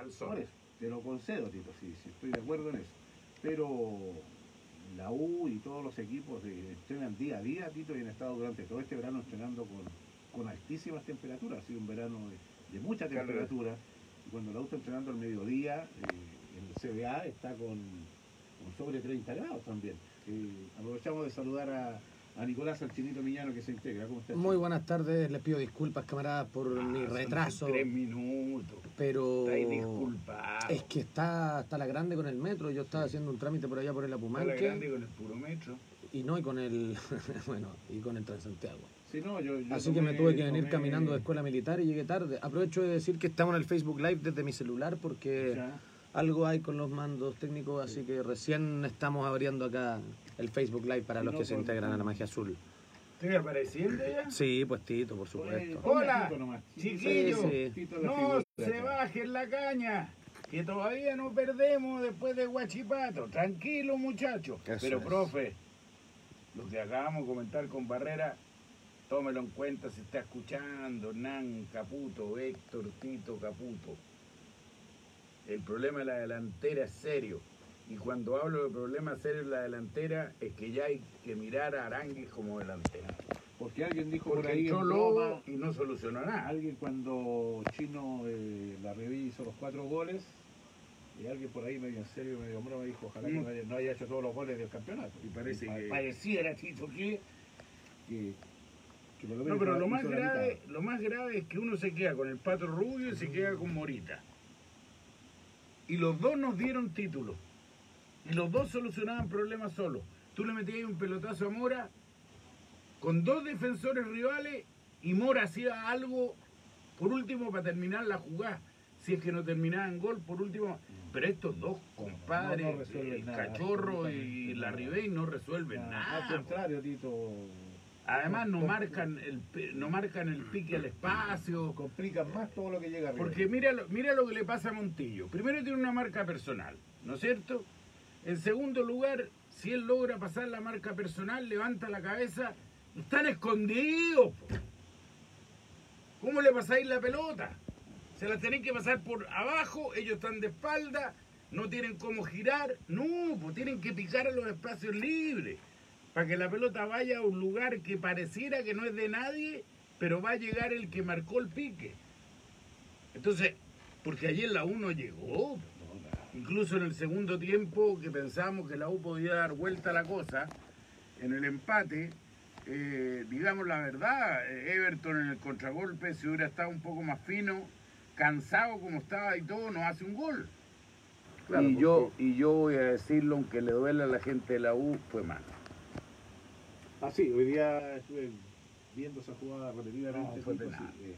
al sol. Por eso, te lo concedo, Tito, sí, sí, estoy de acuerdo en eso. Pero la U y todos los equipos eh, entrenan día a día, Tito, y han estado durante todo este verano entrenando con, con altísimas temperaturas. Ha sido un verano de, de mucha temperatura. Y cuando la U está entrenando al mediodía, eh, en el CBA está con, con sobre 30 grados también. Eh, aprovechamos de saludar a, a Nicolás Alchinito Miñano que se integra. ¿Cómo está? Muy buenas tardes, les pido disculpas camaradas por Ah, mi retraso, Tres minutos. pero es que está, está la grande con el metro, yo estaba haciendo un trámite por allá por el Está la Apumanque grande con el puro metro. y no y con el bueno y con el Transantiago. Sí, no, yo- yo Así que me tuve que venir tomé- caminando de escuela militar y llegué tarde. Aprovecho de decir que estamos en el Facebook Live desde mi celular porque Ya. algo hay con los mandos técnicos, así que recién estamos abriendo acá el Facebook Live para los no que se integran a la magia azul. ¿Estoy apareciendo ya? Sí, pues Tito, por supuesto. Hola, Tito nomás. chiquillo. Sí, sí. Tito la No se bajen la caña, que todavía no perdemos después de Guachipato. Tranquilo, muchachos. Pero, es. profe, lo que acabamos de comentar con Barrera, tómelo en cuenta si está escuchando. Hernán Caputo, Héctor Tito Caputo. El problema de la delantera es serio. Y cuando hablo de problema serio en la delantera, es que ya hay que mirar a Aranguis como delantera. Porque alguien dijo por Porque ahí entró en Lobo y no solucionó nada. alguien cuando Chino eh, la hizo los cuatro goles, y alguien por ahí medio en serio, medio en broma, dijo, ojalá que Mm. no haya, no haya hecho todos los goles del campeonato. Y parece pa- que- Pareciera, Tito, que... que, que por lo No, pero lo más grave, lo más grave es que uno se queda con el Pato Rubio y se queda con Morita. Y los dos nos dieron títulos. Y los dos solucionaban problemas solos. Tú le metías un pelotazo a Mora con dos defensores rivales y Mora hacía algo por último para terminar la jugada. Si es que no terminaba en gol, por último. Pero estos dos compadres, No, no resuelven el nada, Cachorro y la. Ribey, no resuelven Al nada. contrario, Tito, Además no marcan el no marcan el pique al espacio. complican más todo lo que llega arriba. Porque mira lo, mira lo que le pasa a Montillo. Primero tiene una marca personal, ¿no es cierto? En segundo lugar, si él logra pasar la marca personal, levanta la cabeza, están escondidos. ¿Cómo le pasáis la pelota? Se la tenéis que pasar por abajo, ellos están de espalda, no tienen cómo girar. No, tienen que picar a los espacios libres para que la pelota vaya a un lugar que pareciera que no es de nadie, pero va a llegar el que marcó el pique. Entonces, porque ayer la U no llegó. No, nada. Incluso en el segundo tiempo, que pensamos que la U podía dar vuelta a la cosa, en el empate, eh, digamos la verdad, Everton en el contragolpe, si hubiera estado un poco más fino, cansado como estaba y todo, no hace un gol. Claro, y, yo, y yo voy a decirlo, aunque le duela a la gente de la U, fue malo. Ah, sí, hoy día estuve viendo esa jugada repetidamente. No, fue Tito, penal. sí, eh,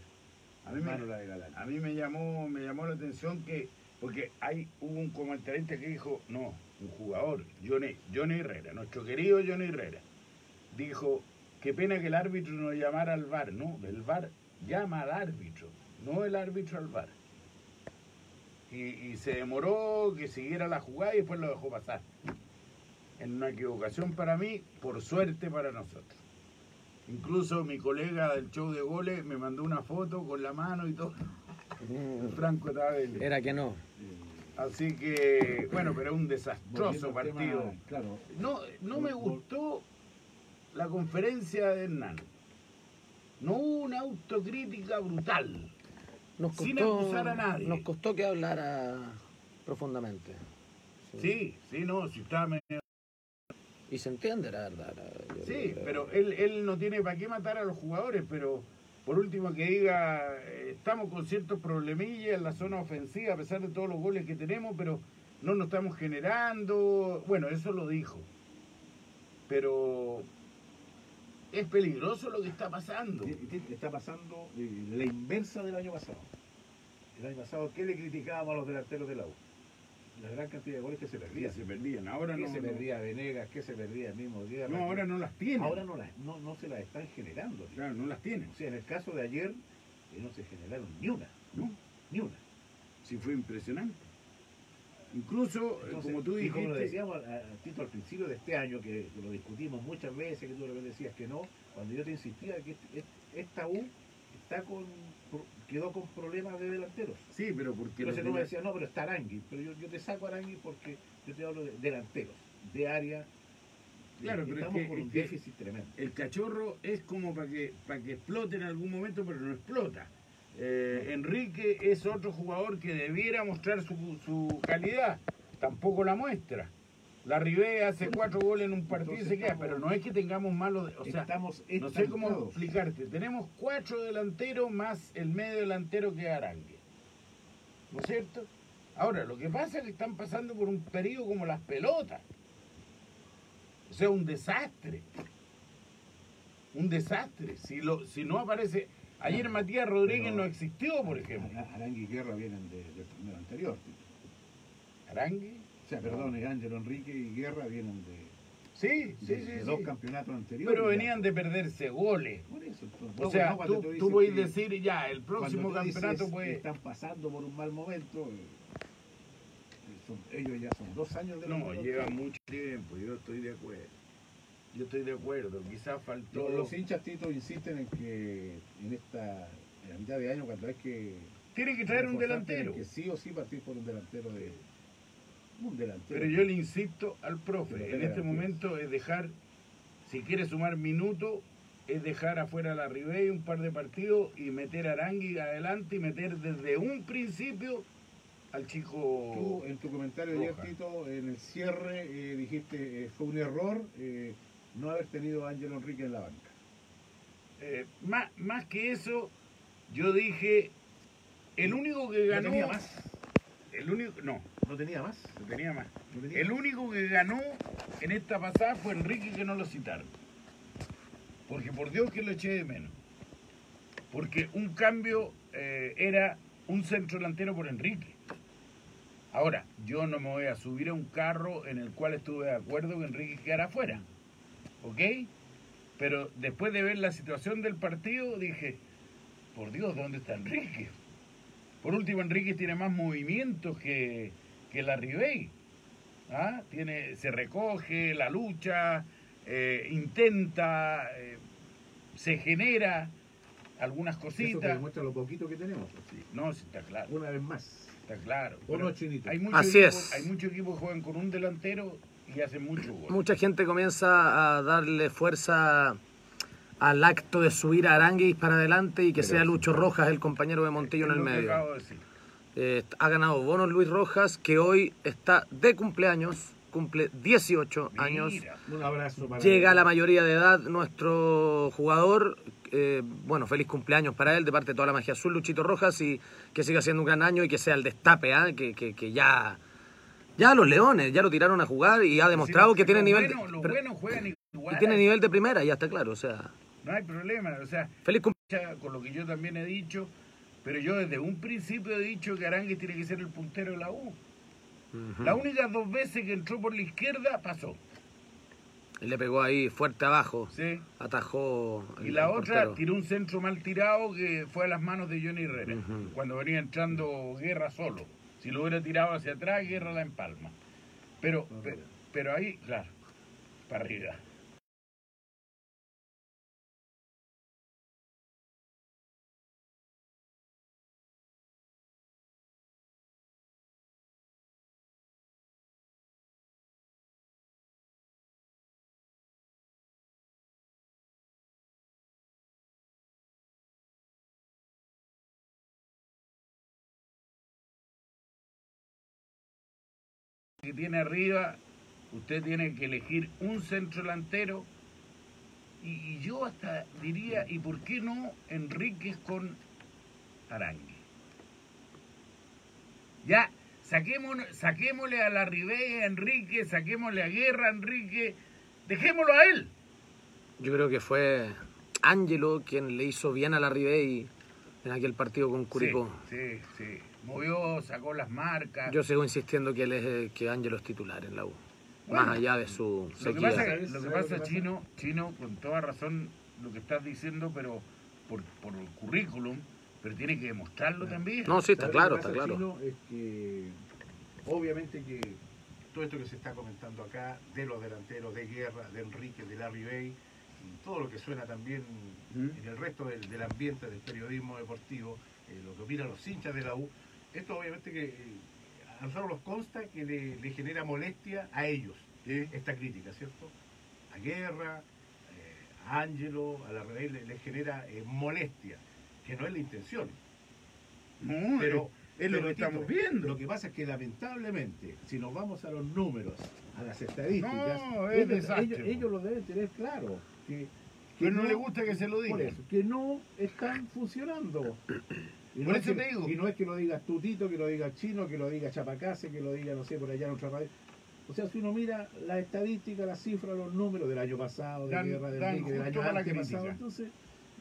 A mí, me, mano la de Galán. a mí me llamó, me llamó la atención que, porque hay, hubo un comentarista que dijo, no, un jugador, Johnny, Johnny Herrera, nuestro querido Johnny Herrera, dijo, qué pena que el árbitro no llamara al VAR, no, el VAR llama al árbitro, no el árbitro al VAR. Y, y se demoró que siguiera la jugada y después lo dejó pasar. En una equivocación para mí, por suerte para nosotros. Incluso mi colega del show de goles me mandó una foto con la mano y todo. Franco Tavel. Era que no. Así que, bueno, pero es un desastroso tema, partido. claro, No, no me gustó la conferencia de Hernán. No hubo una autocrítica brutal. Nos Sin acusar a nadie. Nos costó que hablara profundamente. Sí, sí, no, si estaba medio- Y se entiende, la verdad. la- Sí, pero él, él no tiene para qué matar a los jugadores, pero por último que diga, eh, estamos con ciertos problemillas en la zona ofensiva a pesar de todos los goles que tenemos, pero no nos estamos generando. Bueno, eso lo dijo. Pero es peligroso lo que está pasando. Está pasando eh, la inversa del año pasado. El año pasado, ¿qué le criticábamos a los delanteros de la U? La gran cantidad de goles que se Que perdían. se perdían, ahora ¿Qué no. se no. perdía Venegas? ¿Qué se perdía el mismo día? No, ahora no las tienen. Ahora no, las, no, no se las están generando. Claro, no las tienen. O sea, en el caso de ayer, eh, no se generaron ni una. ¿no? Ni una. Sí, fue impresionante. Incluso, eh, Entonces, como tú y como lo dijiste, decíamos a, a Tito al principio de este año, que, que lo discutimos muchas veces, que tú repente decías que no, cuando yo te insistía que este- este- esta U está con, quedó con problemas de delanteros. Sí, pero porque... Entonces tú me decías, no, pero está Arangui. Pero yo, yo te saco Arangui porque yo te hablo de delanteros, de área. Claro, pero es estamos es un que- déficit tremendo. el cachorro es como para que, para que explote en algún momento, pero no explota. Eh, Enrique es otro jugador que debiera mostrar su, su calidad, tampoco la muestra. La Ribé hace cuatro goles en un partido y se queda, estamos- pero no es que tengamos malos, o sea, estamos no sé cómo explicarte. Tenemos cuatro delanteros más el medio delantero que Arangue. ¿No es cierto? Ahora, lo que pasa es que están pasando por un periodo como las pelotas. O sea, un desastre. Un desastre. Si, lo, si no aparece... Ayer Matías Rodríguez Pero- no existió, por ejemplo. Ara- Arangui y Guerra vienen de- del torneo anterior. Arangue. O sea, perdón, es Ángelo Enrique y Guerra vienen de, Sí, sí, de- sí. de sí. dos campeonatos anteriores. Pero venían de perderse goles. Por eso, entonces, O no, sea, no, tú, tú puedes decir ya, el próximo campeonato puede... Están pasando por un mal momento. eh, son- ellos ya son dos años de No, lleva mucho tiempo, yo estoy de acuerdo. Yo estoy de acuerdo, quizás faltó... Los, los hinchas Tito insisten en que en esta en la mitad de año, cuando hay que. Tiene que traer un delantero. Que sí o sí partir por un delantero de. Un delantero. Pero yo le insisto al profe, en este momento es dejar, si quiere sumar minutos, es dejar afuera a la Ribey un par de partidos y meter a Arangui adelante y meter desde un principio al Tú, chico... en tu comentario ayer. Tito, en el cierre, eh, dijiste eh, fue un error eh, no haber tenido a Ángelo Enrique en la banca. más, más que eso, yo dije, el único que ganó... ¿No tenía más? El único, no, ¿No tenía más? no tenía más. ¿No tenía El más? único que ganó en esta pasada fue Enrique que no lo citaron. Porque por Dios que lo eché de menos. Porque un cambio eh, era un centro delantero por Enrique. Ahora, yo no me voy a subir a un carro en el cual estuve de acuerdo que Enrique quedara afuera. ¿Ok? Pero después de ver la situación del partido, dije, por Dios, ¿dónde está Enrique? Por último, Enrique tiene más movimientos que, que la Ribey. ¿Ah? Tiene, se recoge, la lucha, eh, intenta, eh, se genera algunas Eso te cositas. demuestra lo poquito que tenemos. Sí, no, sí, está claro, Una vez más. está claro. ¿O Pero no, Chinito? hay muchos Así equipos, es. Hay muchos equipos que juegan con un delantero y hacen mucho gol. Mucha gente comienza a darle fuerza al acto de subir a Aranguis para adelante y que Pero sea. Lucho Rojas el compañero de Montillo en el medio. Eh, ha ganado bonos Luis Rojas, que hoy está de cumpleaños, cumple 18 años. Un abrazo para Llega a la mayoría de edad nuestro jugador. eh, bueno, feliz cumpleaños para él de parte de toda la magia azul, Luchito Rojas, y que siga siendo un gran año y que sea el destape, ¿ah? que, que, que ya, ya los leones, ya lo tiraron a jugar y ha demostrado Sí, que tiene nivel, de, los pero- buenos juegan igual. y tiene nivel de primera, ya está claro. O sea, No hay problema, o sea, feliz cumpleaños. con lo que yo también he dicho, pero yo desde un principio he dicho que Arangue tiene que ser el puntero de la U. Las únicas dos veces que entró por la izquierda pasó, Le pegó ahí fuerte abajo, ¿sí? atajó. Y la otra portero. tiró un centro mal tirado que fue a las manos de Johnny Herrera, cuando venía entrando Guerra solo. Si lo hubiera tirado hacia atrás, Guerra la empalma. Pero, pe- pero ahí, claro, para arriba. Que tiene arriba, usted tiene que elegir un centro delantero. Y, y yo hasta diría, ¿y por qué no Enríquez con Arangue? Ya, saquémonos, saquémosle a la Ribey a Enrique, saquémosle a Guerra a Enrique, dejémoslo a él. Yo creo que fue Ángelo quien le hizo bien a la Ribey en aquel partido con Curicó. Sí, sí, sí. Movió, sacó las marcas. Yo sigo insistiendo que él es eh, que Ángelo es titular en la U. Bueno, más allá de su Lo que sequía. pasa, ¿Sabes- lo que pasa, lo que pasa? Chino, Chino, con toda razón lo que estás diciendo, pero por, por el currículum, pero tiene que demostrarlo también. No, sí, está ¿Sabes claro, está claro. Chino? Es que obviamente que todo esto que se está comentando acá, de los delanteros, de Guerra, de Enrique, de Larry Bay, y todo lo que suena también ¿Mm? en el resto del, del ambiente del periodismo deportivo, eh, lo que opinan los hinchas de la U, esto obviamente que eh, a nosotros nos consta que le, le genera molestia a ellos esta crítica, ¿cierto? A Guerra, eh, a Ángelo, a la René le, le genera eh, molestia, que no es la intención. No, Pero, es, es lo pero, que Tito, estamos viendo. Lo que pasa es que lamentablemente, si nos vamos a los números, a las estadísticas, No, es ellos, lo deben tener claro. Que, que Pero no le gusta que se lo por digan. eso, que no están funcionando. Y Por no es eso que- te digo. Y no es que lo digas Tutito, que lo diga Chino, que lo diga Chapacase, que lo diga, no sé, por allá en otra radio. O sea, si uno mira la estadística, las cifras, los números del año pasado, de Dan- Guerra del Enrique, del año crítica. entonces,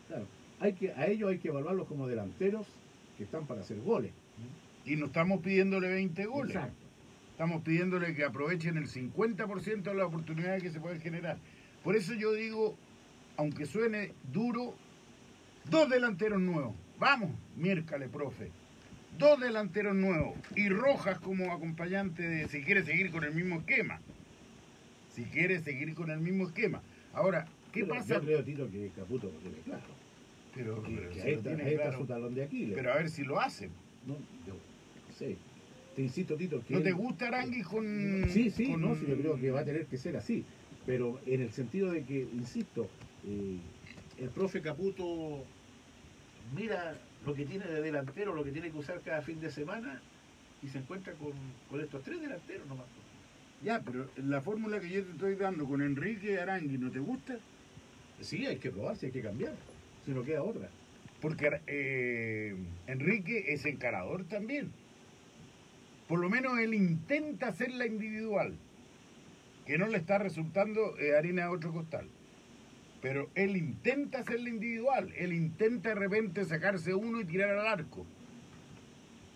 claro, hay que, a ellos hay que evaluarlos como delanteros que están para hacer goles. Y no estamos pidiéndole 20 goles. Exacto. Estamos pidiéndole que aprovechen el 50% de las oportunidades que se pueden generar. Por eso yo digo, aunque suene duro, dos delanteros nuevos. Vamos, miércale, profe. Dos delanteros nuevos. Y Rojas como acompañante de si quiere seguir con el mismo esquema. Si quiere seguir con el mismo esquema. Ahora, ¿qué Pero pasa? Yo creo, Tito, que Caputo lo tiene claro. Pero, Que, pero que si lo está, tiene claro. su talón de Aquiles. Pero a ver si lo hacen. no, yo no sé. Te insisto, Tito, que ¿No te gusta Aranguis con.? Sí, sí, con- no, sí, yo creo que va a tener que ser así. Pero en el sentido de que, insisto, eh, el profe Caputo mira lo que tiene de delantero, lo que tiene que usar cada fin de semana y se encuentra con, con estos tres delanteros nomás. Ya, pero la fórmula que yo te estoy dando con Enrique Arangui, ¿no te gusta? Sí, hay que probarse, hay que cambiar. Si no queda otra. Porque eh, Enrique es encarador también. Por lo menos él intenta hacerla individual, que no le está resultando eh, harina de otro costal. Pero él intenta hacerla individual, él intenta de repente sacarse uno y tirar al arco.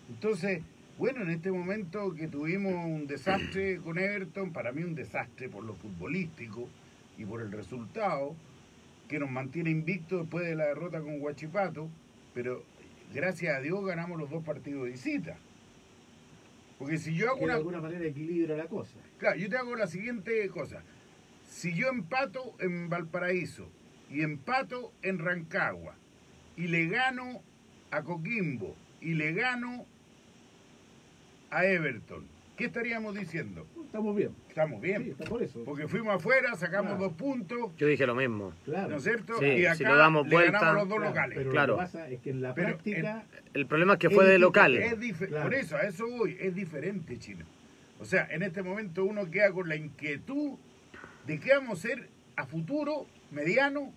Entonces, bueno, en este momento que tuvimos un desastre con Everton, para mí un desastre por lo futbolístico y por el resultado, que nos mantiene invicto después de la derrota con Huachipato, pero gracias a Dios ganamos los dos partidos de visita. Porque si yo hago Que de una... alguna manera equilibra la cosa. Claro, yo te hago la siguiente cosa. Si yo empato en Valparaíso y empato en Rancagua y le gano a Coquimbo y le gano a Everton, ¿qué estaríamos diciendo? Estamos bien. Estamos Sí, bien. está por eso. Porque fuimos afuera, sacamos Claro. dos puntos, Yo dije lo mismo. Claro. ¿no es cierto? Sí, y acá si lo damos le vuelta, ganamos los dos Claro, locales. Pero Claro. lo que pasa es que en la Pero práctica... El problema es que Es fue de distinto, local. Es dife- Claro. Por eso, a eso voy, es diferente, Chino. O sea, en este momento uno queda con la inquietud de qué vamos a hacer a futuro, mediano,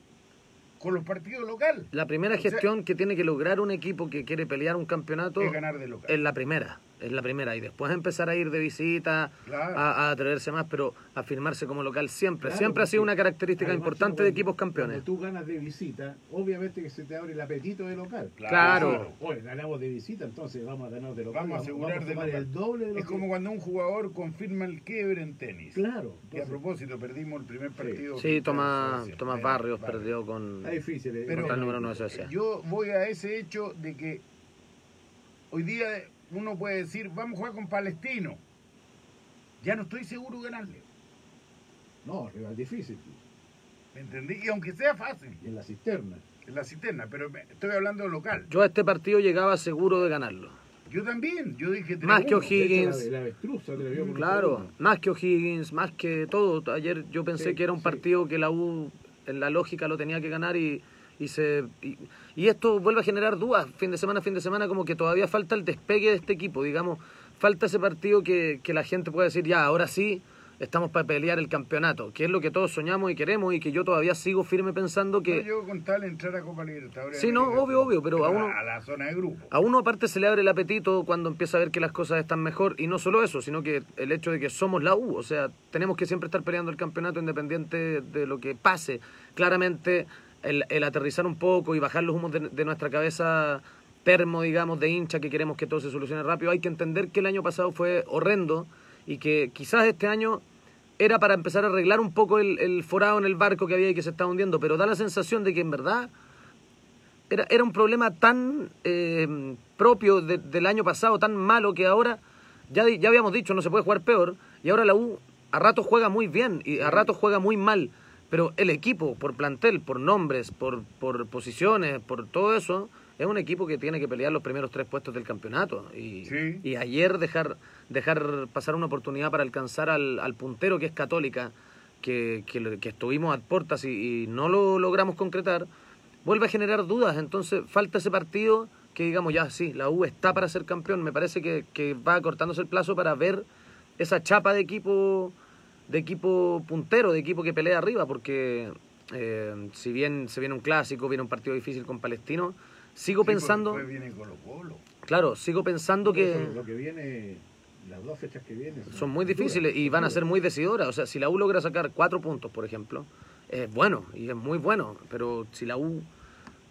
con los partidos locales. La primera O sea, gestión que tiene que lograr un equipo que quiere pelear un campeonato es ganar de local. es la primera. Es la primera. Y después empezar a ir de visita, Claro. a, a atreverse más, pero a firmarse como local siempre. Claro, siempre ha sido una característica importante de equipos campeones. Cuando tú ganas de visita, obviamente que se te abre el apetito de local. Claro. Oye, ganamos de visita, entonces vamos a ganar de local. Vamos a asegurar de el doble de Es que- como cuando un jugador confirma el quiebre en tenis. Claro. Que a propósito, perdimos el primer partido. Sí, a Tomás, Eh, Barrios perdió con... Está difícil. eh, Pero- Contra el número uno de Suecia. Yo voy a ese hecho de que hoy día uno puede decir, vamos a jugar con Palestino. Ya no estoy seguro de ganarle. No, rival difícil. ¿Me entendí? Y aunque sea fácil, Y en la cisterna. en la cisterna, pero me- estoy hablando de local. Yo a este partido llegaba seguro de ganarlo. Yo también, yo dije Más que 3-1. O'Higgins. La, la Claro, más que O'Higgins, más que todo. Ayer yo pensé Sí, que era un sí. partido que la U en la lógica lo tenía que ganar y, y se y, y esto vuelve a generar dudas fin de semana fin de semana como que todavía falta el despegue de este equipo, digamos, falta ese partido que, que la gente pueda decir ya, ahora sí estamos para pelear el campeonato, que es lo que todos soñamos y queremos y que yo todavía sigo firme pensando que No, yo con tal entrar a Copa Libertadores. Sí, no, América, obvio, obvio, pero a uno- A la zona de grupo. A uno aparte se le abre el apetito cuando empieza a ver que las cosas están mejor y no solo eso, sino que el hecho de que somos la U, o sea, tenemos que siempre estar peleando el campeonato independiente de lo que pase. Claramente el, el aterrizar un poco y bajar los humos de, de nuestra cabeza termo, digamos, de hincha que queremos que todo se solucione rápido, hay que entender que el año pasado fue horrendo y que quizás este año era para empezar a arreglar un poco el, el forado en el barco que había y que se estaba hundiendo, pero da la sensación de que en verdad era, era un problema tan eh, propio de- del año pasado, tan malo, que ahora, ya, ya habíamos dicho, no se puede jugar peor, y ahora la U a ratos juega muy bien y a ratos juega muy mal, pero el equipo, por plantel, por nombres, por, por posiciones, por todo eso, es un equipo que tiene que pelear los primeros tres puestos del campeonato. Y, Sí. y ayer dejar, dejar pasar una oportunidad para alcanzar al, al puntero que es Católica, que, que estuvimos a puertas y, y no lo logramos concretar, vuelve a generar dudas. Entonces falta ese partido que digamos ya, sí, la U está para ser campeón. Me parece que, que va acortándose el plazo para ver esa chapa de equipo de equipo puntero, de equipo que pelea arriba, porque eh, si bien se viene un clásico, viene un partido difícil con Palestino, sigo Sí, pensando, viene Colo Colo. claro, sigo pensando que Eso, Lo que viene, las dos fechas que vienen. son muy difíciles y van a ser muy decidoras. O sea, si la U logra sacar cuatro puntos, por ejemplo, es bueno y es muy bueno, pero si la U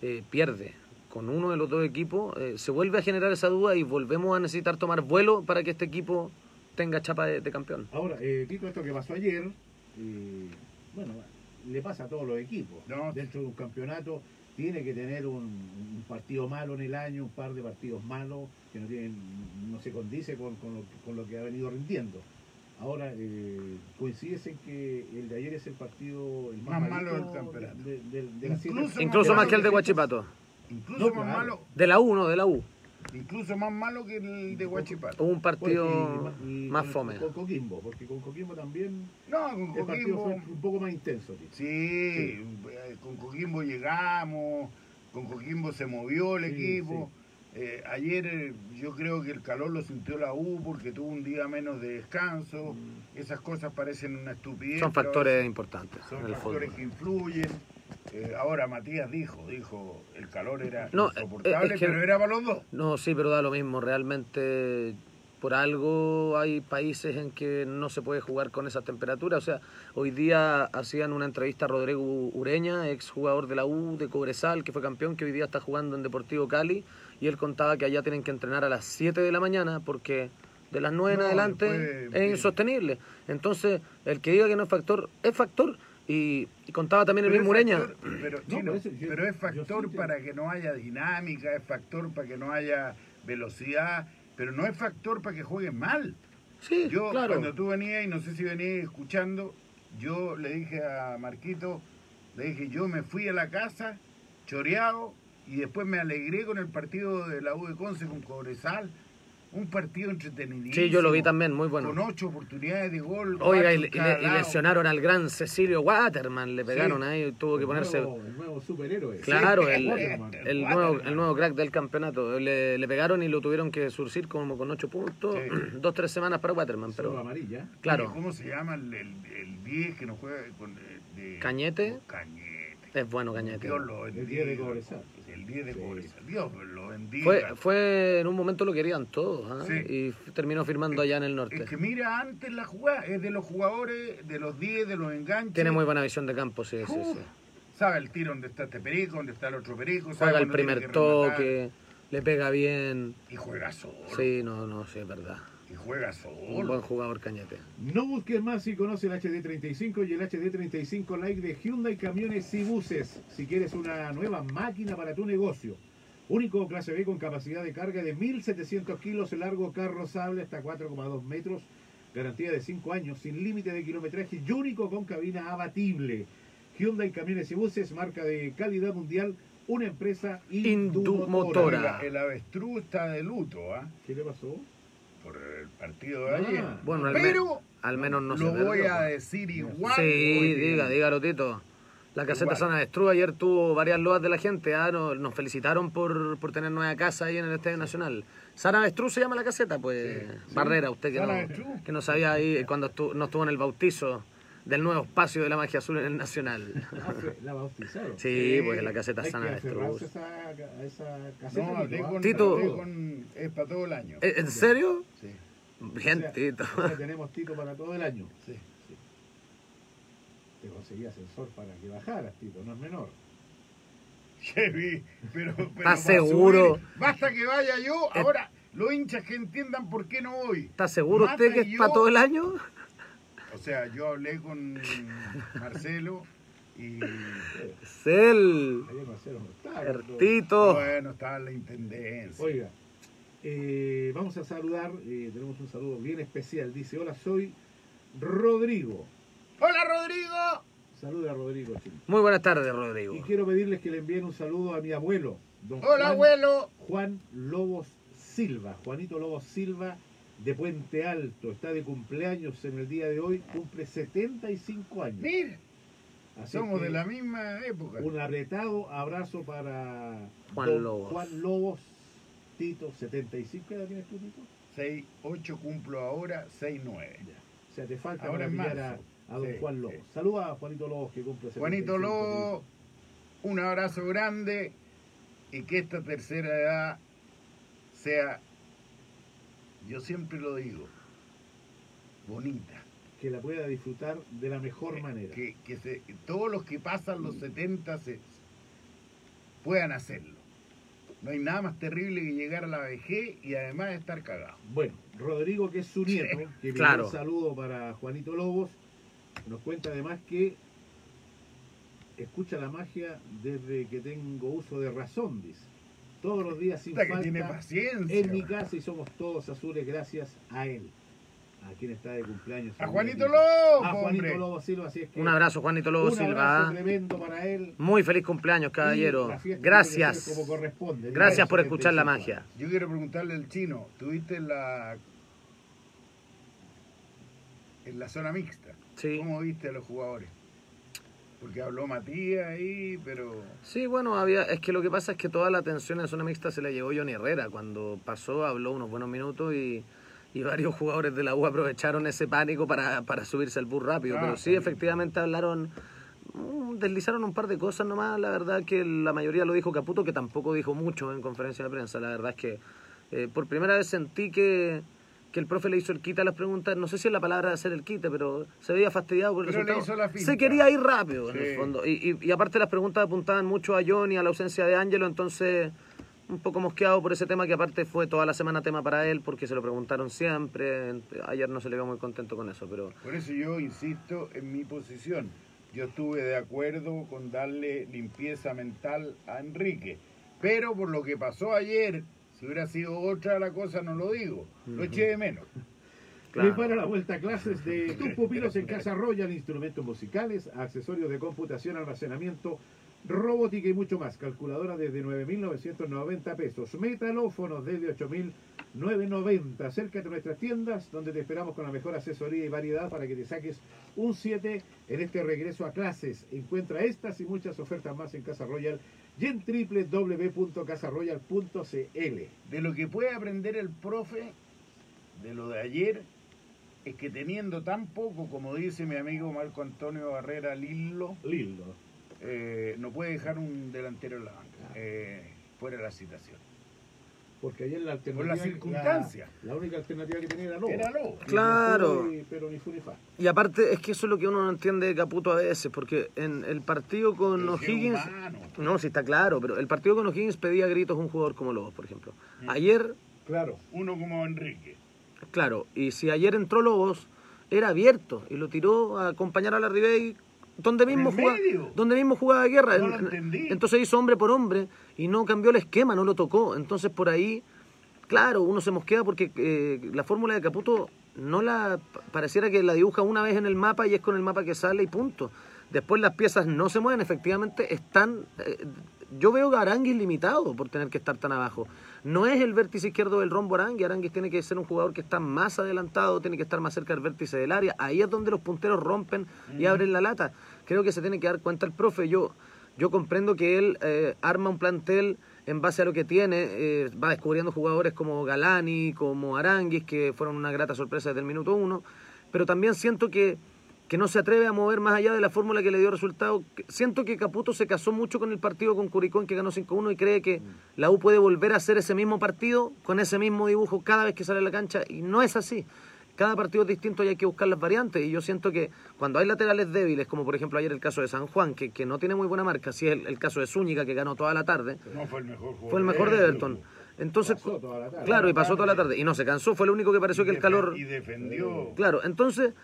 eh, pierde con uno de los dos equipos, eh, se vuelve a generar esa duda y volvemos a necesitar tomar vuelo para que este equipo tenga chapa de, de campeón. Ahora, eh, esto que pasó ayer, eh, bueno, le pasa a todos los equipos. No. Dentro de un campeonato tiene que tener un, un partido malo en el año, un par de partidos malos que no tienen, no se condice con, con lo, con lo que ha venido rindiendo. Ahora, eh, coincides en que el de ayer es el partido el más, Más malo del campeonato. de- de- de las siete- Incluso Incluso más que el de Guachipato. Incluso No, más claro. malo, De la U, no, de la U. incluso más malo que el de Guachipato. Hubo un partido Bueno, y- y más fome. Con Coquimbo, porque con Coquimbo también No, con el partido Coquimbo. fue un poco más intenso. Sí, eh, con Coquimbo llegamos, con Coquimbo se movió el Sí, equipo. Eh, ayer eh, yo creo que el calor lo sintió la U porque tuvo un día menos de descanso. Esas cosas parecen una estupidez. Son factores importantes son en el factores fútbol. que influyen. Eh, ahora Matías dijo, dijo, el calor era No, eh, insoportable, es que- pero era para los dos. No, sí, pero da lo mismo. Realmente, por algo hay países en que no se puede jugar con esas temperaturas. O sea, hoy día hacían una entrevista a Rodrigo Ureña, ex jugador de la U, de Cobresal, que fue campeón, que hoy día está jugando en Deportivo Cali. Y él contaba que allá tienen que entrenar a las 7 de la mañana porque de las 9 en adelante después, es insostenible. Entonces, el que diga que no es factor, es factor. Y, y contaba también el mismo Ureña. factor- pero, No, Chino, pero eso- yo- pero es factor sí para que no haya dinámica, es factor para que no haya velocidad, pero no es factor para que jueguen mal. Sí, Yo, claro. cuando tú venías, y no sé si venías escuchando, yo le dije a Marquito, le dije, yo me fui a la casa, choreado, y después me alegré con el partido de la U de Conce con Cobresal. Un partido entretenido. Sí, yo lo vi también, muy bueno. Con ocho oportunidades de gol. Oiga, y, y lesionaron al gran Cecilio Waterman, le pegaron ahí, tuvo que El ponerse... nuevo- el nuevo superhéroe. Claro, Sí, el, nuevo, el nuevo crack del campeonato. Le, le pegaron y lo tuvieron que surcir como con ocho puntos, Sí. dos, tres semanas para Waterman, pero amarilla. claro, ¿Cómo se llama el, el, el 10 que nos juega con... eh, de- ¿Cañete? Cañete. es bueno Cañete. Dios lo. El 10 de Cobresal. El 10 de. Cobresal. Dios lo bendiga. Fue, fue, en un momento lo querían todos, ¿ah? Sí. y terminó firmando allá en el norte. Es que mira antes la jugada, es de los jugadores, de los 10, de los enganches. Tiene muy buena visión de campo, sí, sí, Uf, sí. Sabe el tiro donde está este perico, donde está el otro perico. sabe Juega el cuándo tiene primer toque, le pega bien. Y juega solo. Sí, no, no, sí, es verdad. Y juega Un solo. buen jugador Cañete. No busques más si conoce el HD35 y el HD35 Like de Hyundai Camiones y Buses. Si quieres una nueva máquina para tu negocio. Único clase B con capacidad de carga de 1700 kilos, largo carro sable hasta 4,2 metros. Garantía de 5 años, sin límite de kilometraje y único con cabina abatible. Hyundai Camiones y Buses, marca de calidad mundial, una empresa Indumotora. El, el avestruz está de luto, ¿ah? ¿Qué le pasó? Por el partido de Ah, ayer. Bueno, al, me- Pero al menos no se lo voy perdió, a pues. decir igual. Sí, diga, dígalo, Tito. La caseta Igual. San Avestruz ayer tuvo varias loas de la gente. ah, Nos, nos felicitaron por, por tener nueva casa ahí en el Estadio Nacional. San Avestruz se llama la caseta, pues. Sí, sí. Barrera, usted que no, que no sabía ahí cuando estu- no estuvo en el bautizo del nuevo espacio de la magia azul en el Nacional. Ah, la bautizaron. Sí, Sí, pues la caseta Hay San Avestruz. esa, esa caseta. No, hablé con, Tito. hablé con- Es para todo el año. ¿Eh, ¿En serio? Sí, Bien, O sea, Tito. o sea, tenemos Tito para todo el año. sí. Te conseguí ascensor para que bajaras, Tito, no es menor. Chevy, pero, pero ¿Estás seguro? basta que vaya yo. Eh. Ahora, los hinchas que entiendan por qué no voy. ¿Está seguro Mata usted que es yo- para todo el año? O sea, yo hablé con Marcelo y Cel. Marcelo no estaba. Tito. bueno, estaba en la intendencia. Oiga, eh, vamos a saludar, eh, tenemos un saludo bien especial. Dice, hola, soy Rodrigo. ¡Hola, Rodrigo! Saluda a Rodrigo. Muy buenas tardes, Y Rodrigo. quiero pedirles que le envíen un saludo a mi abuelo, don Hola, Juan- abuelo. Juan Lobos Silva, Juanito Lobos Silva de Puente Alto, está de cumpleaños en el día de hoy, cumple 75 años. Mira, Así somos de la misma época. Un apretado abrazo para Juan don Lobos. Juan Lobos, Tito, 75, ¿qué edad tienes tú, Tito? 6, 8 cumplo ahora, 6, 9. Ya. O sea, te falta Ahora para a. a don Sí, Juan Lobos. sí. Saluda a Juanito Lobos que cumple 75. Juanito Lobo, un abrazo grande y que esta tercera edad sea, yo siempre lo digo, bonita. Que la pueda disfrutar de la mejor manera. Que, que se, todos los que pasan los 70 se, puedan hacerlo. No hay nada más terrible que llegar a la vejez y además estar cagado. Bueno, Rodrigo, que es su nieto, que Claro. un saludo para Juanito Lobos, nos cuenta además que escucha la magia desde que tengo uso de razón, dice. Todos los días sin que falta tiene paciencia. en mi casa y somos todos azules gracias a él. A quien está de cumpleaños. A Juanito. Lobo, A Juanito hombre. Lobo Silva, así es que Un abrazo, Juanito Lobo un Silva. abrazo tremendo para él. Muy feliz cumpleaños, caballero. Gracias. ser como corresponde. Gracias por escuchar la 75 magia. Yo quiero preguntarle al chino, ¿tuviste en la en la zona mixta? Sí. ¿Cómo viste a los jugadores? Porque habló Matías ahí, pero Sí, bueno, había, es que lo que pasa es que toda la atención en zona mixta se la llevó Johnny Herrera. Cuando pasó, habló unos buenos minutos y, y varios jugadores de la U aprovecharon ese pánico para, para subirse al bus rápido. Ah, Pero sí, efectivamente hablaron, mm, deslizaron un par de cosas nomás. La verdad que la mayoría lo dijo Caputo, que tampoco dijo mucho en conferencia de prensa. La verdad es que eh, por primera vez sentí que, que el profe le hizo el quita a las preguntas. No sé si es la palabra de hacer el quita, pero se veía fastidiado por el Pero le resultado. hizo la finta. Se quería ir rápido, en el fondo. Y, y- y aparte las preguntas apuntaban mucho a Johnny, a la ausencia de Ángelo, entonces un poco mosqueado por ese tema que aparte fue toda la semana tema para él porque se lo preguntaron siempre. Ayer no se le vio muy contento con eso, pero por eso yo insisto en mi posición. Yo estuve de acuerdo con darle limpieza mental a Enrique, pero por lo que pasó ayer, si hubiera sido otra la cosa no lo digo, lo eché de menos. Claro. Prepara la vuelta a clases de tus pupilos en Casa Royal, instrumentos musicales, accesorios de computación, almacenamiento, robótica y mucho más. Calculadora desde 9.990 pesos. Metalófonos desde 8.990. Acércate a nuestras tiendas donde te esperamos con la mejor asesoría y variedad para que te saques un 7 en este regreso a clases. Encuentra estas y muchas ofertas más en Casa Royal y en www.casaroyal.cl. De lo que puede aprender el profe de lo de ayer es que teniendo tan poco, como dice mi amigo Marco Antonio Barrera Lillo, Lindo. eh, no puede dejar un delantero en la banca, eh, fuera de la citación. Porque ayer la alternativa. Por la circunstancia. La, la única alternativa que tenía era Lobo. Era Lobo. Claro. Y- Pero ni fu ni fa. Y aparte es que eso es lo que uno no entiende de Caputo a veces, porque en el partido con O'Higgins... No, sí está claro, pero el partido con O'Higgins pedía a gritos un jugador como Lobos, por ejemplo. Mm. Ayer Claro. Uno como Enrique. Claro, y si ayer entró Lobos, era abierto y lo tiró a acompañar a la Ribey donde ¿En mismo, jugaba, donde mismo jugaba guerra. No. Entonces hizo hombre por hombre y no cambió el esquema, no lo tocó. Entonces por ahí, claro, uno se mosquea porque eh, la fórmula de Caputo no la pareciera que la dibuja una vez en el mapa y es con el mapa que sale y punto. Después las piezas no se mueven, efectivamente están... eh, yo veo a Aranguis limitado por tener que estar tan abajo. No es el vértice izquierdo del rombo Aranguis. Aranguis tiene que ser un jugador que está más adelantado, tiene que estar más cerca del vértice del área. Ahí es donde los punteros rompen y abren la lata. Creo que se tiene que dar cuenta el profe. Yo, yo comprendo que él eh, arma un plantel en base a lo que tiene, eh, va descubriendo jugadores como Galani, como Aranguis, que fueron una grata sorpresa desde el minuto uno, pero también siento que, que no se atreve a mover más allá de la fórmula que le dio resultado. Siento que Caputo se casó mucho con el partido con Curicó, en que ganó 5-1, y cree que la U puede volver a hacer ese mismo partido con ese mismo dibujo cada vez que sale a la cancha, y no es así. Cada partido es distinto y hay que buscar las variantes. Y yo siento que cuando hay laterales débiles, como por ejemplo ayer el caso de San Juan, que, que no tiene muy buena marca, si es el, el caso de Zúñiga, que ganó toda la tarde, No fue el mejor jugador. fue el mejor de Everton. Entonces, Pasó toda la tarde. claro, y pasó toda la tarde. Y no se cansó, fue lo único que pareció que el calor... Y defendió. Claro, entonces,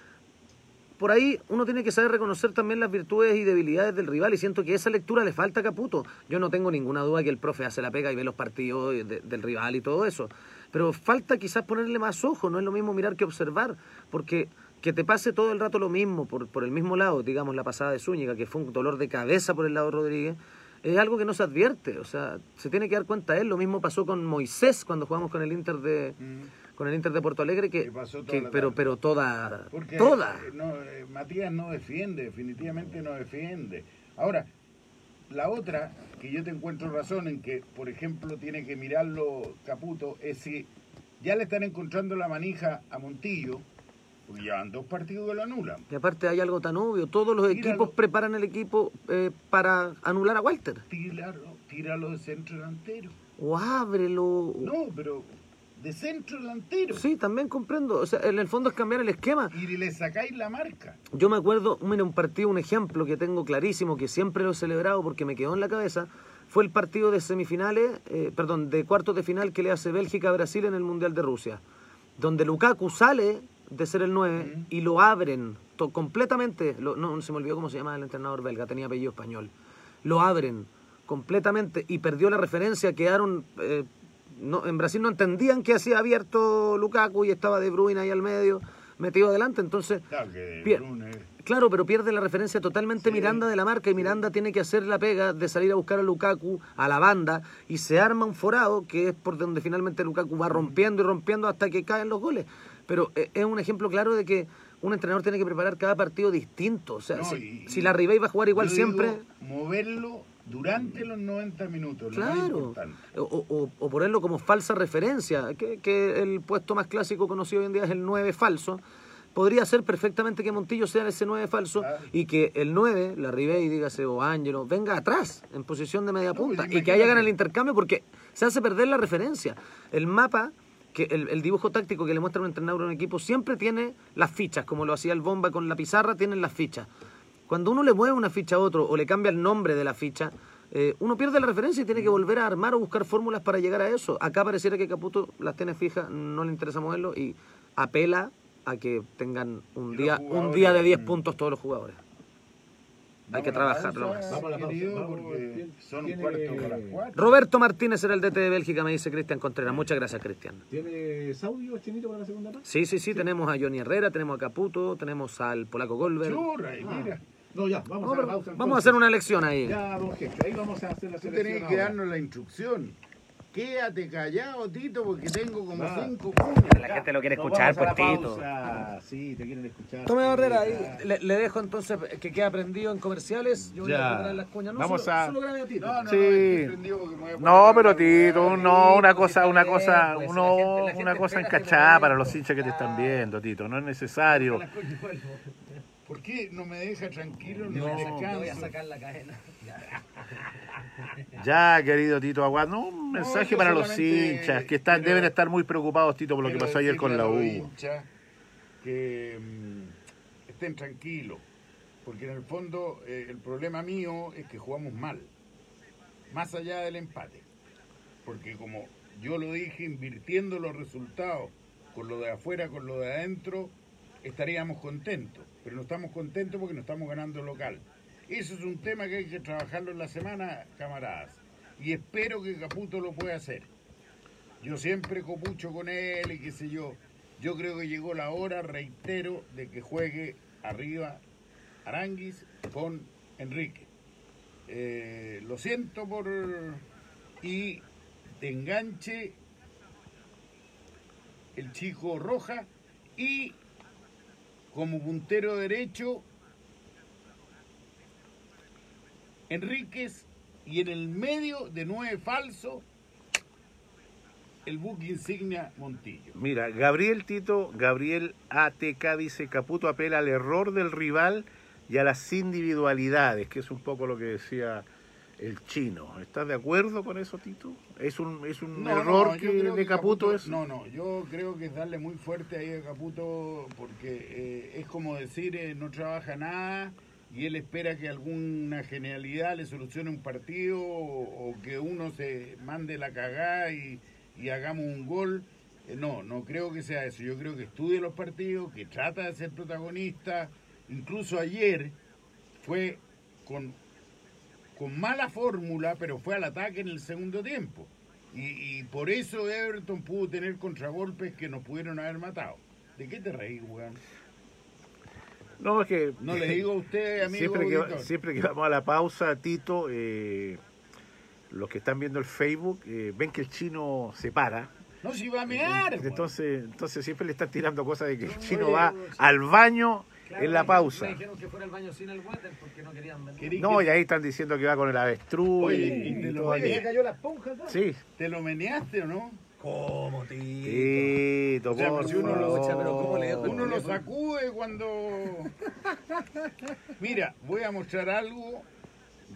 por ahí uno tiene que saber reconocer también las virtudes y debilidades del rival y siento que esa lectura le falta a Caputo. Yo no tengo ninguna duda que el profe hace la pega y ve los partidos de- del rival y todo eso. Pero falta quizás ponerle más ojo, no es lo mismo mirar que observar, porque que te pase todo el rato lo mismo por, por el mismo lado, digamos la pasada de Zúñiga, que fue un dolor de cabeza por el lado de Rodríguez, es algo que no se advierte, o sea, se tiene que dar cuenta él. Lo mismo pasó con Moisés cuando jugamos con el Inter de. Con el Inter de Porto Alegre que, Que pasó pero pero toda Porque toda. eh, no, eh, Matías no defiende, definitivamente no defiende. Ahora, la otra, que yo te encuentro razón en que, por ejemplo, tiene que mirarlo Caputo, es si ya le están encontrando la manija a Montillo, porque llevan dos partidos que lo anulan. Y aparte hay algo tan obvio, todos los Tíralo. equipos preparan el equipo eh, para anular a Walter. Tíralo, tíralo de centro delantero. O ábrelo. No, pero de centro delantero. Sí, también comprendo. O sea, en el fondo es cambiar el esquema. Y le sacáis la marca. Yo me acuerdo, mira, un partido, un ejemplo que tengo clarísimo, que siempre lo he celebrado porque me quedó en la cabeza, fue el partido de semifinales, eh, perdón, de cuartos de final que le hace Bélgica a Brasil en el Mundial de Rusia, donde Lukaku sale de ser el 9 y lo abren to- completamente, lo- no, se me olvidó cómo se llama el entrenador belga, tenía apellido español, lo abren completamente y perdió la referencia, quedaron... eh, no, en Brasil no entendían que hacía abierto Lukaku y estaba De Bruyne ahí al medio, metido adelante, entonces... Claro que Claro, pero pierde la referencia totalmente Sí. Miranda de la marca y Miranda tiene que hacer la pega de salir a buscar a Lukaku, a la banda, y se arma un forado que es por donde finalmente Lukaku va rompiendo y rompiendo hasta que caen los goles. Pero eh, es un ejemplo claro de que un entrenador tiene que preparar cada partido distinto. O sea, No, si, y- si la Ribey va a jugar igual siempre, digo, moverlo durante los 90 minutos, lo más claro. importante. O, o- o ponerlo como falsa referencia, que, que el puesto más clásico conocido hoy en día es el 9 falso. Podría ser perfectamente que Montillo sea ese 9 falso Claro. y que el 9, la Ribey, dígase, o Ángelo, venga atrás en posición de media No, punta pues y que haya ganado el intercambio porque se hace perder la referencia. El mapa, que el, el dibujo táctico que le muestra un entrenador a un equipo siempre tiene las fichas, como lo hacía el Bomba con la pizarra, tienen las fichas. Cuando uno le mueve una ficha a otro o le cambia el nombre de la ficha, eh, uno pierde la referencia y tiene que volver a armar o buscar fórmulas para llegar a eso. Acá pareciera que Caputo las tiene fijas, no le interesa moverlo y apela a que tengan un día un día de 10 mm. puntos todos los jugadores. Hay que trabajarlo más. Roberto Martínez era el DT de Bélgica, me dice Cristian Contreras. Muchas gracias, Cristian. ¿Tienes audio, Chinito, para la segunda parte? Sí, sí, sí, tenemos a Johnny Herrera, tenemos a Caputo, tenemos al polaco Goldberg. Churra, mira, No, ya, vamos No, a la pausa. vamos a hacer una elección ahí. Ya, don Jefe, ahí vamos a hacer la tú selección tenés que ahora. darnos la instrucción. Quédate callado, Tito, porque tengo como Va. cinco puños. La gente lo quiere escuchar, pues, Tito. pausa. Sí, te quieren escuchar. Tome Barrera ahí. Le, le dejo entonces que quede aprendido en comerciales. Yo voy Ya. a preparar las cuñas. No, Vamos solo, a- solo grabe a Tito. No, no, Sí. no, poner pero Tito, no, una cosa, una cosa, pues, uno, la gente- la gente una cosa encachada para los hinchas que te están viendo, Tito, no es necesario. ¿Por qué no me deja tranquilo? No. Voy a sacar la cadena. Ya, querido Tito Aguad, no, un mensaje para los hinchas que están, deben estar muy preocupados, Tito, por lo que pasó ayer con la U. hinchas Que mm, estén tranquilos, porque en el fondo eh, el problema mío es que jugamos mal, más allá del empate. Porque como yo lo dije, invirtiendo los resultados con lo de afuera, con lo de adentro, estaríamos contentos. Pero no estamos contentos porque no estamos ganando local. Eso es un tema que hay que trabajarlo en la semana, camaradas. Y espero que Caputo lo pueda hacer. Yo siempre copucho con él y qué sé yo. Yo creo que llegó la hora, reitero, de que juegue arriba Aranguis con Enrique. Eh, lo siento por... Y te enganche el chico Roja y como puntero derecho Enríquez y en el medio de nueve falso el buque insignia Montillo. Mira, Gabriel Tito, Gabriel ATK dice, Caputo apela al error del rival y a las individualidades, que es un poco lo que decía el chino. ¿Estás de acuerdo con eso, Tito? ¿Es un, es un No, error no, que, de Caputo, eso? No, no, yo creo que es darle muy fuerte ahí a Caputo porque eh, es como decir, eh, no trabaja nada y él espera que alguna genialidad le solucione un partido o, o que uno se mande la cagada y, y hagamos un gol. Eh, no, no creo que sea eso. Yo creo que estudie los partidos, que trata de ser protagonista. Incluso ayer fue con con mala fórmula, pero fue al ataque en el segundo tiempo. Y, y por eso Everton pudo tener contragolpes que nos pudieron haber matado. ¿De qué te reís, weón? No, es que... No le digo a usted, amigo. siempre, que, siempre que vamos a la pausa, Tito, eh, los que están viendo el Facebook eh, ven que el chino se para. No se iba a mear. weón. Entonces, entonces siempre le están tirando cosas de que el chino va al baño Claro, en la pausa. Me dijeron que fuera al baño sin el water porque no querían vender. Querí No, que- y ahí están diciendo que va con el avestruz Oye, y, y te lo cayó la esponja acá? Sí, ¿Te lo meneaste o no? ¿Cómo, tío? Tito, O sea, por si uno lo-. Pucha, pero ¿cómo le Uno lo sacude cuando. Mira, voy a mostrar algo.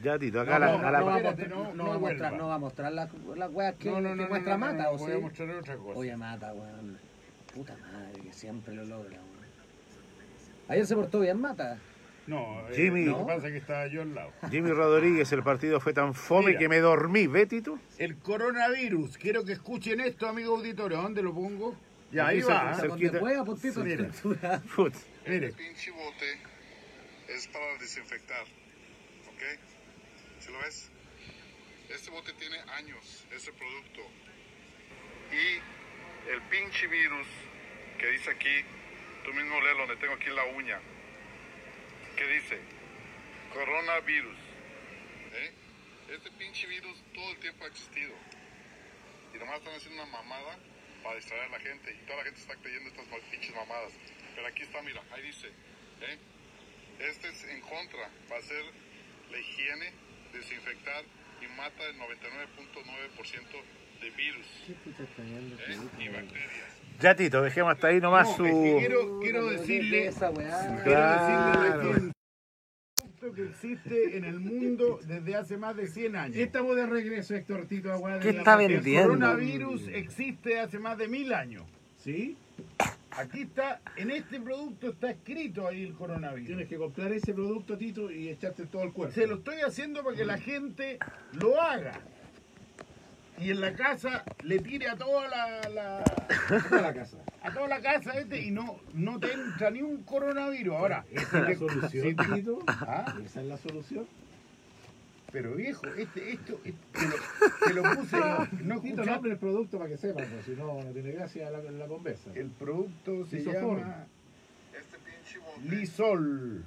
Ya, Tito, acá No, la, no, a la- no, va a espérate, mostrar, no, no, no va a mostrar, no va a mostrar las las weas que, No, no, que no, no, muestra no, Mata, no, ¿o voy sí? a mostrar otra cosa. Oye, Mata, weón. Puta madre, que siempre lo logra, weón. Ayer se portó bien Mata. No, eh, Jimmy. lo que pasa es que estaba yo al lado. Jimmy Rodríguez, el partido fue tan fome Mira. que me dormí, ¿ve, Tito? El coronavirus. Quiero que escuchen esto, amigo auditorio. ¿Dónde lo pongo? Ya, ahí va. se- se- Donde Cerquita. pueda, por. Mira. Mire, pinche bote es para desinfectar, ¿ok? ¿Sí lo ves? Este bote tiene años, ese producto. Y el pinche virus que dice aquí, tú mismo léelo donde tengo aquí la uña. ¿Qué dice? Coronavirus. ¿eh? Este pinche virus todo el tiempo ha existido. Y nomás están haciendo una mamada para distraer a la gente. Y toda la gente está creyendo estas pinches mamadas. Pero aquí está, mira, ahí dice. ¿eh? Este es en contra. Va a ser la higiene, desinfectar y mata el 99.9% de virus ¿eh? y bacterias. Ya, Tito, dejemos hasta ahí nomás no, su... quiero, quiero decirle. Esa weá. Quiero Claro. decirle a la gente producto que existe en el mundo desde hace más de 100 años. Estamos de regreso, Héctor Tito Aguada. ¿Qué en la está parte- El vendiendo? coronavirus existe hace más de mil años. ¿Sí? Aquí está, en este producto está escrito ahí el coronavirus. Tienes que comprar ese producto, Tito, y echarte todo el cuerpo. Se lo estoy haciendo para que la gente lo haga. Y en la casa le tire a toda la, la- Toda la casa. a toda la casa este y no, no te entra ni un coronavirus. Ahora, Esa es la solución, si te- Tito. ¿Ah? Esa es la solución. Pero viejo, este, esto, este, te, lo, te lo puse, no Tito, escuchaste. nombre el producto para que sepan, pues, si no, no tiene gracia la, la conversa. El producto se llama Este Lisol.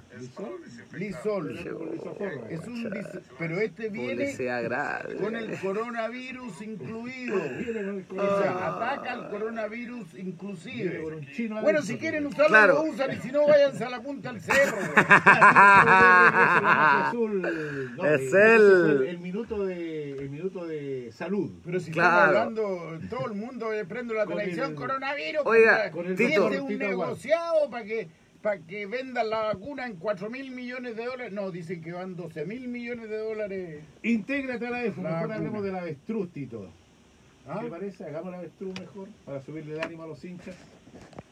Lisol. Es un lis- pero este viene con el coronavirus incluido. O sea, ataca al coronavirus inclusive. Bueno, si quieren usarlo, Claro. lo usan y si no, váyanse a la punta del cerro. güey. Azul, no, Es eh, el, el minuto de el minuto de salud. Pero si Claro. estamos hablando, todo el mundo eh, prende la televisión, el- coronavirus. Oiga, con el Tito. es un Tito negociado para que para que vendan la vacuna en 4 mil millones de dólares. No, dicen que van 12 mil millones de dólares. Intégrate a la EFU, La mejor vacuna. hablemos del avestruz, Tito. ¿Ah? ¿Qué parece? Hagamos el avestruz mejor para subirle el ánimo a los hinchas.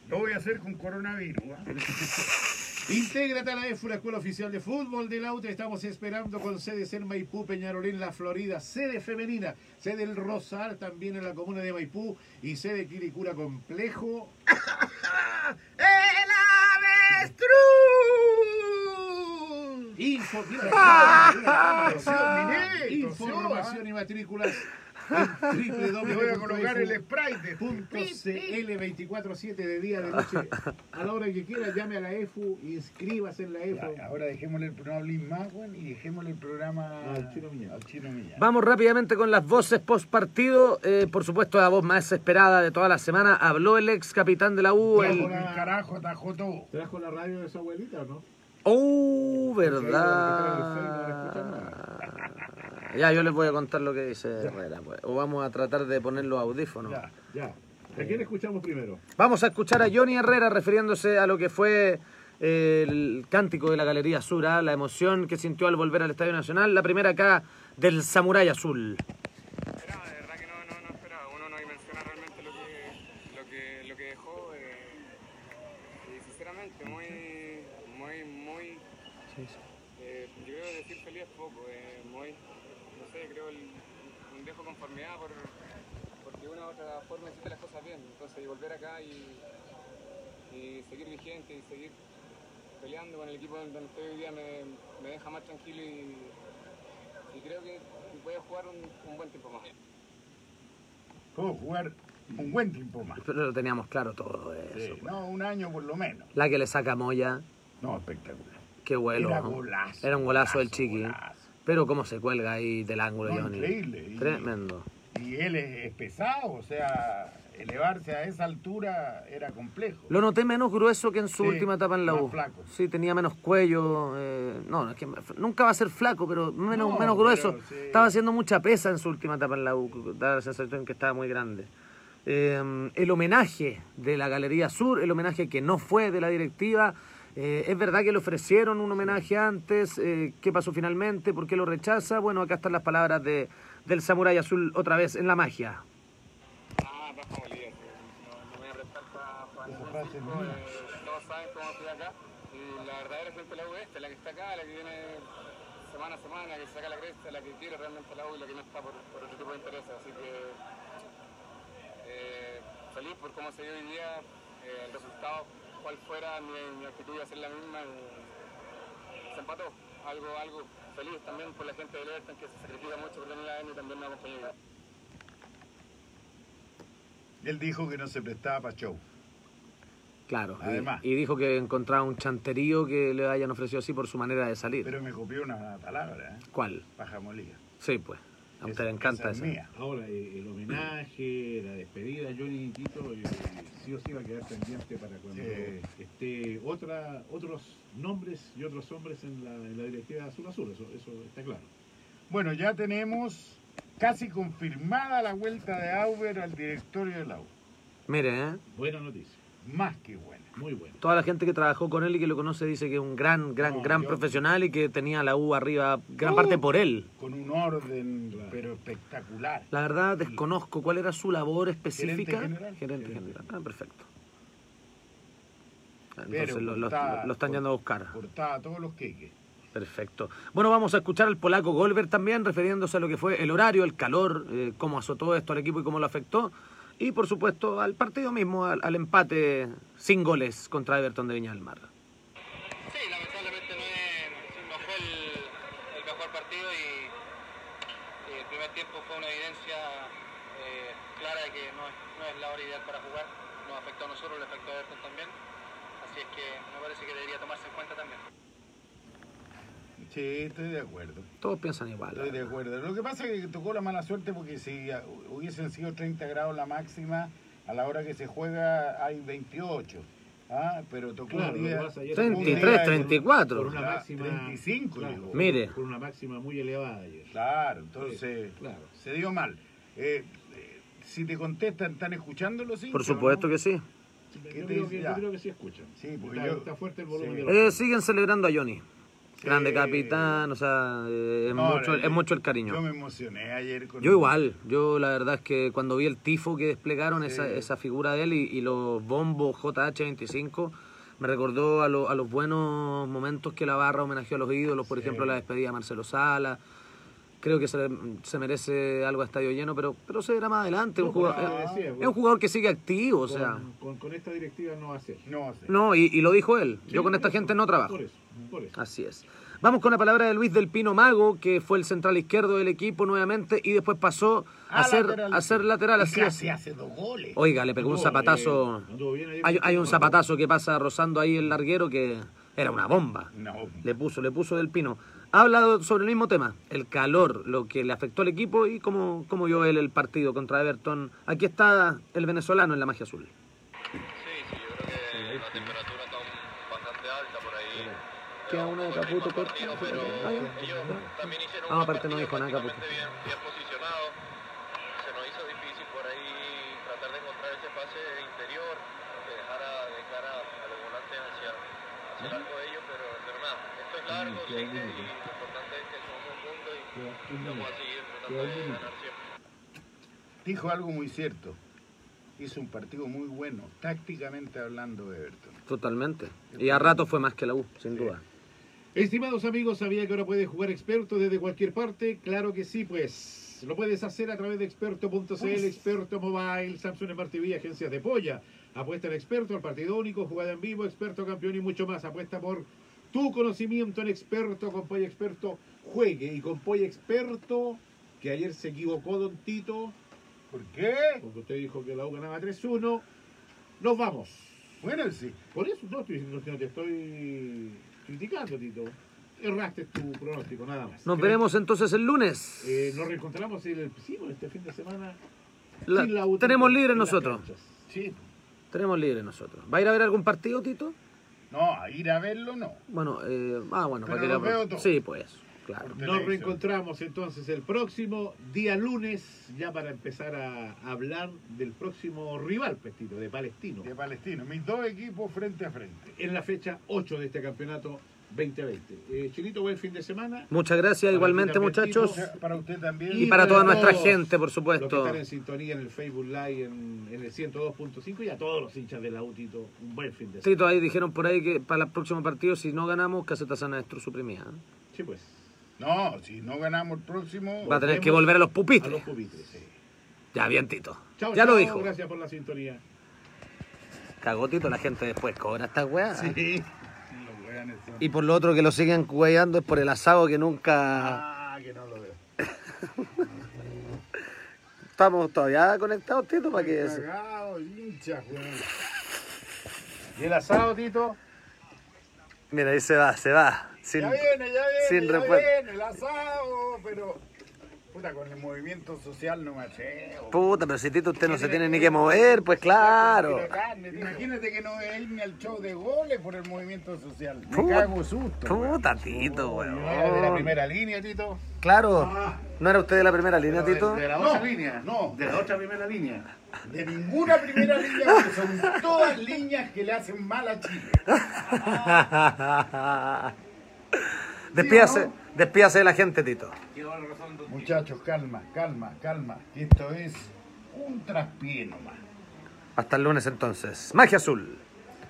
Lo voy a hacer con coronavirus. ¿ah? Intégrate a la EFU, la Escuela Oficial de Fútbol del Auto. Estamos esperando con sedes en Maipú, Peñarolén, La Florida, sede femenina, sede El Rosal, también en la comuna de Maipú, y sede Quiricura Complejo. ¡El Ah, miré, información y matrículas Le voy a colocar el sprite. Punto CL 24-7 de día, de noche, a la hora que quiera, llame a la EFU y inscríbase en la EFU. Ya, ahora dejémosle el programa Blin más, weón, y dejémosle el programa Al Chino Millán. Vamos rápidamente con las voces post partido. por supuesto, la voz más esperada de toda la semana. Habló el ex capitán de la U. Trajo El... el carajo, atajó todo. ¿Trajo la radio de su abuelita o no? Oh, verdad. Ya, yo les voy a contar lo que dice Herrera. pues. O vamos a tratar de poner los audífonos. Ya. Ya. ¿A quién escuchamos primero? Vamos a escuchar a Johnny Herrera refiriéndose a lo que fue eh, el cántico de la Galería ¿ah? la emoción que sintió al volver al Estadio Nacional. La primera acá del Samurái Azul. Esperaba, de verdad que no, no, no esperaba. Uno no dimensiona realmente lo que, lo que, lo que dejó. eh, y sinceramente, muy, muy, muy. eh, yo creo que decir feliz es poco. eh, muy, no sé, creo el, un dejo conformidad por, porque una u otra forma hiciste las cosas bien. Entonces, y volver acá y, y seguir vigente y seguir peleando con el equipo donde estoy hoy día me, me deja más tranquilo y, y creo que voy a jugar un, un buen tiempo más. Puedo jugar un buen tiempo más. Pero lo teníamos claro todo eso. Sí, pues. no, un año por lo menos. La que le saca Moya, No, espectacular. qué vuelo. Era golazo. Era un golazo del chiqui. golazo. Pero cómo se cuelga ahí del ángulo, No, Johnny. increíble. Tremendo. Y él es, es pesado, o sea, elevarse a esa altura era complejo. Lo noté menos grueso que en su Sí, última etapa en la más U. flaco. Sí, tenía menos cuello. eh, no, es que nunca va a ser flaco, pero menos, No, menos grueso. pero sí. Estaba haciendo mucha pesa en su última etapa en la U. Da la sensación que estaba muy grande. Eh, el homenaje de la Galería Sur, el homenaje que no fue de la directiva. Eh, es verdad que le ofrecieron un homenaje antes. eh, ¿Qué pasó finalmente? ¿Por qué lo rechaza? Bueno, acá están las palabras de, del Samurai Azul otra vez en la magia. Ah, Rafa Bolívar. No, no voy a prestar para mía. eh, Todos saben cómo estoy acá. Y la verdadera gente de la U es esta, la que está acá, la que viene semana a semana, que saca la cresta, la que quiere realmente la U y la que no está por, por otro tipo de intereses. Así que eh, feliz por cómo se dio hoy día, eh, el resultado, cual fuera, mi, mi actitud iba a ser la misma y se empató. Algo, algo feliz también por la gente de Everton que se sacrifica mucho por tener la N y también me acompañó. Él dijo que no se prestaba para show. Claro. y- Además. Y, dijo que encontraba un chanterío que le hayan ofrecido así por su manera de salir. Pero me copió una palabra, ¿eh? ¿Cuál? Paja molida. Sí, pues. A usted le encanta esa es esa. mía. Ahora, eh, el homenaje, la despedida, Johnny Tito, eh, sí o sí va a quedar pendiente para cuando Sí. esté otra, otros nombres y otros hombres en la, en la directiva Azul Azul, eso, eso está claro. Bueno, ya tenemos casi confirmada la vuelta de Auber al directorio de la U. Mire, ¿eh? Buena noticia, Más que buena. Muy buena. Toda la gente que trabajó con él y que lo conoce dice que es un gran, gran, No, gran yo- profesional y que tenía la U arriba gran Uh. parte por él. Con un orden, Claro. pero espectacular. La verdad desconozco cuál era su labor específica. general. Gerente Gerente. general. Ah, perfecto. Pero Entonces lo, lo- cortaba- lo están yendo a buscar. Cortaba todos los queques. Perfecto. Bueno, vamos a escuchar al polaco Golver también, refiriéndose a lo que fue el horario, el calor, eh, cómo azotó esto al equipo y cómo lo afectó. Y por supuesto al partido mismo, al, empate sin goles contra Everton de Viña del Mar. Sí, lamentablemente no, es- fue el, mejor partido y, y el primer tiempo fue una evidencia eh, clara de que no es, no es la hora ideal para jugar. Nos afectó a nosotros, le afectó a Everton también. Así es que me parece que debería tomarse en cuenta también. Sí, estoy de acuerdo. Todos piensan igual. Estoy de acuerdo. Lo que pasa es que tocó la mala suerte porque si ah, hubiesen sido 30 grados la máxima, a la hora que se juega hay 28. Ah, pero tocó Claro, un día... pasa ayer- tocó un 33, día de- 34. Por una Claro, máxima, 35 claro, llegó. Mire. Por una máxima muy elevada ayer. Claro, entonces Claro. se dio mal. Eh, eh, si te contestan, ¿están escuchándolo? Sí, Por supuesto que sí. ¿Qué Yo te creo, que, yo creo que sí escuchan. Sí, porque está, yo- está fuerte el volumen sí. de los Eh, siguen celebrando a Johnny. Grande Sí. capitán, o sea, eh, es, No, mucho, es mucho el cariño. Yo me emocioné ayer con Yo igual, yo la verdad es que cuando vi el tifo que desplegaron, esa, esa figura de él y, y los bombos JH25, me recordó a, lo- a los buenos momentos que la barra homenajeó a los ídolos, por Sí. ejemplo la despedida de Marcelo Sala. Creo que se, se merece algo a estadio lleno, pero, pero se verá más adelante. No, un jugador, porque es, un jugador que sigue activo, o con, sea. con, con esta directiva no va a ser. No sé. No, y, y lo dijo él. Sí, Yo con esta eso, gente no trabajo. Por eso, por eso. Así es. Vamos con la palabra de Luis del Pino Mago, que fue el central izquierdo del equipo nuevamente y después pasó a, Ah, ser, lateral. a ser lateral. Así es. hace dos goles. Oiga, le pegó un zapatazo. eh. Hay, hay un zapatazo que pasa rozando ahí el larguero que era una bomba. No, Le puso, le puso del pino. Ha hablado sobre el mismo tema, el calor, lo que le afectó al equipo y cómo, cómo vio él el partido contra Everton. Aquí está el venezolano en la magia azul. Sí, sí, yo creo que la temperatura está bastante alta por ahí. Queda uno de Caputo partido, pero ellos también hicieron Ah, un aparte no dijo nada, Caputo. bien, bien posicionado. Se nos hizo difícil por ahí tratar de encontrar ese pase interior que dejara de cara a los volantes hacia, hacia el arco de ellos, pero, pero nada, esto es largo, lo importante es que somos un mundo y vamos a seguir tratando de ganar siempre. dijo algo muy cierto. Hizo un partido muy bueno, tácticamente hablando de Everton. Totalmente. Y a rato fue más que la U, sin duda. Estimados amigos, ¿sabía que ahora puedes jugar experto desde cualquier parte? Claro que sí, pues. Lo puedes hacer a través de experto.cl, experto mobile, Samsung Smart TV, agencias de polla. Apuesta en experto, al partido único, jugada en vivo, experto campeón y mucho más. Apuesta por tu conocimiento en experto con Polla Experto. Juegue y con Polla Experto, que ayer se equivocó Don Tito, ¿Por qué? porque usted dijo que la U ganaba 3-1. Nos vamos. Bueno, sí. Por eso no, estoy diciendo que no te estoy criticando, Tito. erraste tu pronóstico, nada más. Nos veremos entonces el lunes. Eh, nos reencontramos el, sí, bueno, este fin de semana. La- sin la U, tenemos en libre nosotros. Sí. Tenemos libre nosotros. ¿Va a ir a ver algún partido, Tito? No, a ir a verlo no. Bueno, eh, ah, bueno, Pero para que lo la- veo todo. Sí, pues, claro. Nos reencontramos entonces el próximo día lunes, ya para empezar a hablar del próximo rival, Pestito, de Palestino, De Palestino. Mis dos equipos frente a frente. en la fecha 8 de este campeonato 2020. Eh, Chinito, buen fin de semana. Muchas gracias Para igualmente, muchachos. Para usted también. Y para toda nuestra gente, por Los que supuesto. están en sintonía en el Facebook Live, en, en el 102.5 y a todos los hinchas de la UTITO, un buen fin de semana. Tito, ahí dijeron por ahí que para el próximo partido, si no ganamos, Caseta Sana es suprimida. ¿eh? Sí, pues. No, si no ganamos el próximo. Va a tener que volver a los A pupitres. los pupitres. sí. Ya, bien, Tito. Chao, ya lo dijo. Gracias por la sintonía. Cagó Tito, la gente después cobra estas weas. Sí. Y por lo otro que lo siguen cueyando es por el asado que nunca... Ah, que no lo veo. Estamos todavía conectados, Tito, para que... hincha. ¿Y el asado, Tito? Mira, ahí se va, se va. Sin... Ya viene, ya viene, sin ya viene el asado, pero puta con el movimiento social no me atrevo. Puta, pero si Tito usted no se tiene ni que mover, pues claro. Imagínate que no voy a irme al show de goles por el movimiento social. Me Puta, cago susto. weón. Puta, Tito, ¿De la weón. primera línea, Tito? Claro. ¿No era usted de la primera línea, Tito? De la No, otra línea. no. De la otra primera línea. De ninguna primera línea, porque son todas líneas que le hacen mal a Chile. despídase, ¿Sí o no? Despídase de la gente, Tito. Muchachos, calma, calma, calma. Esto es un traspié nomás. Hasta el lunes entonces. Magia Azul.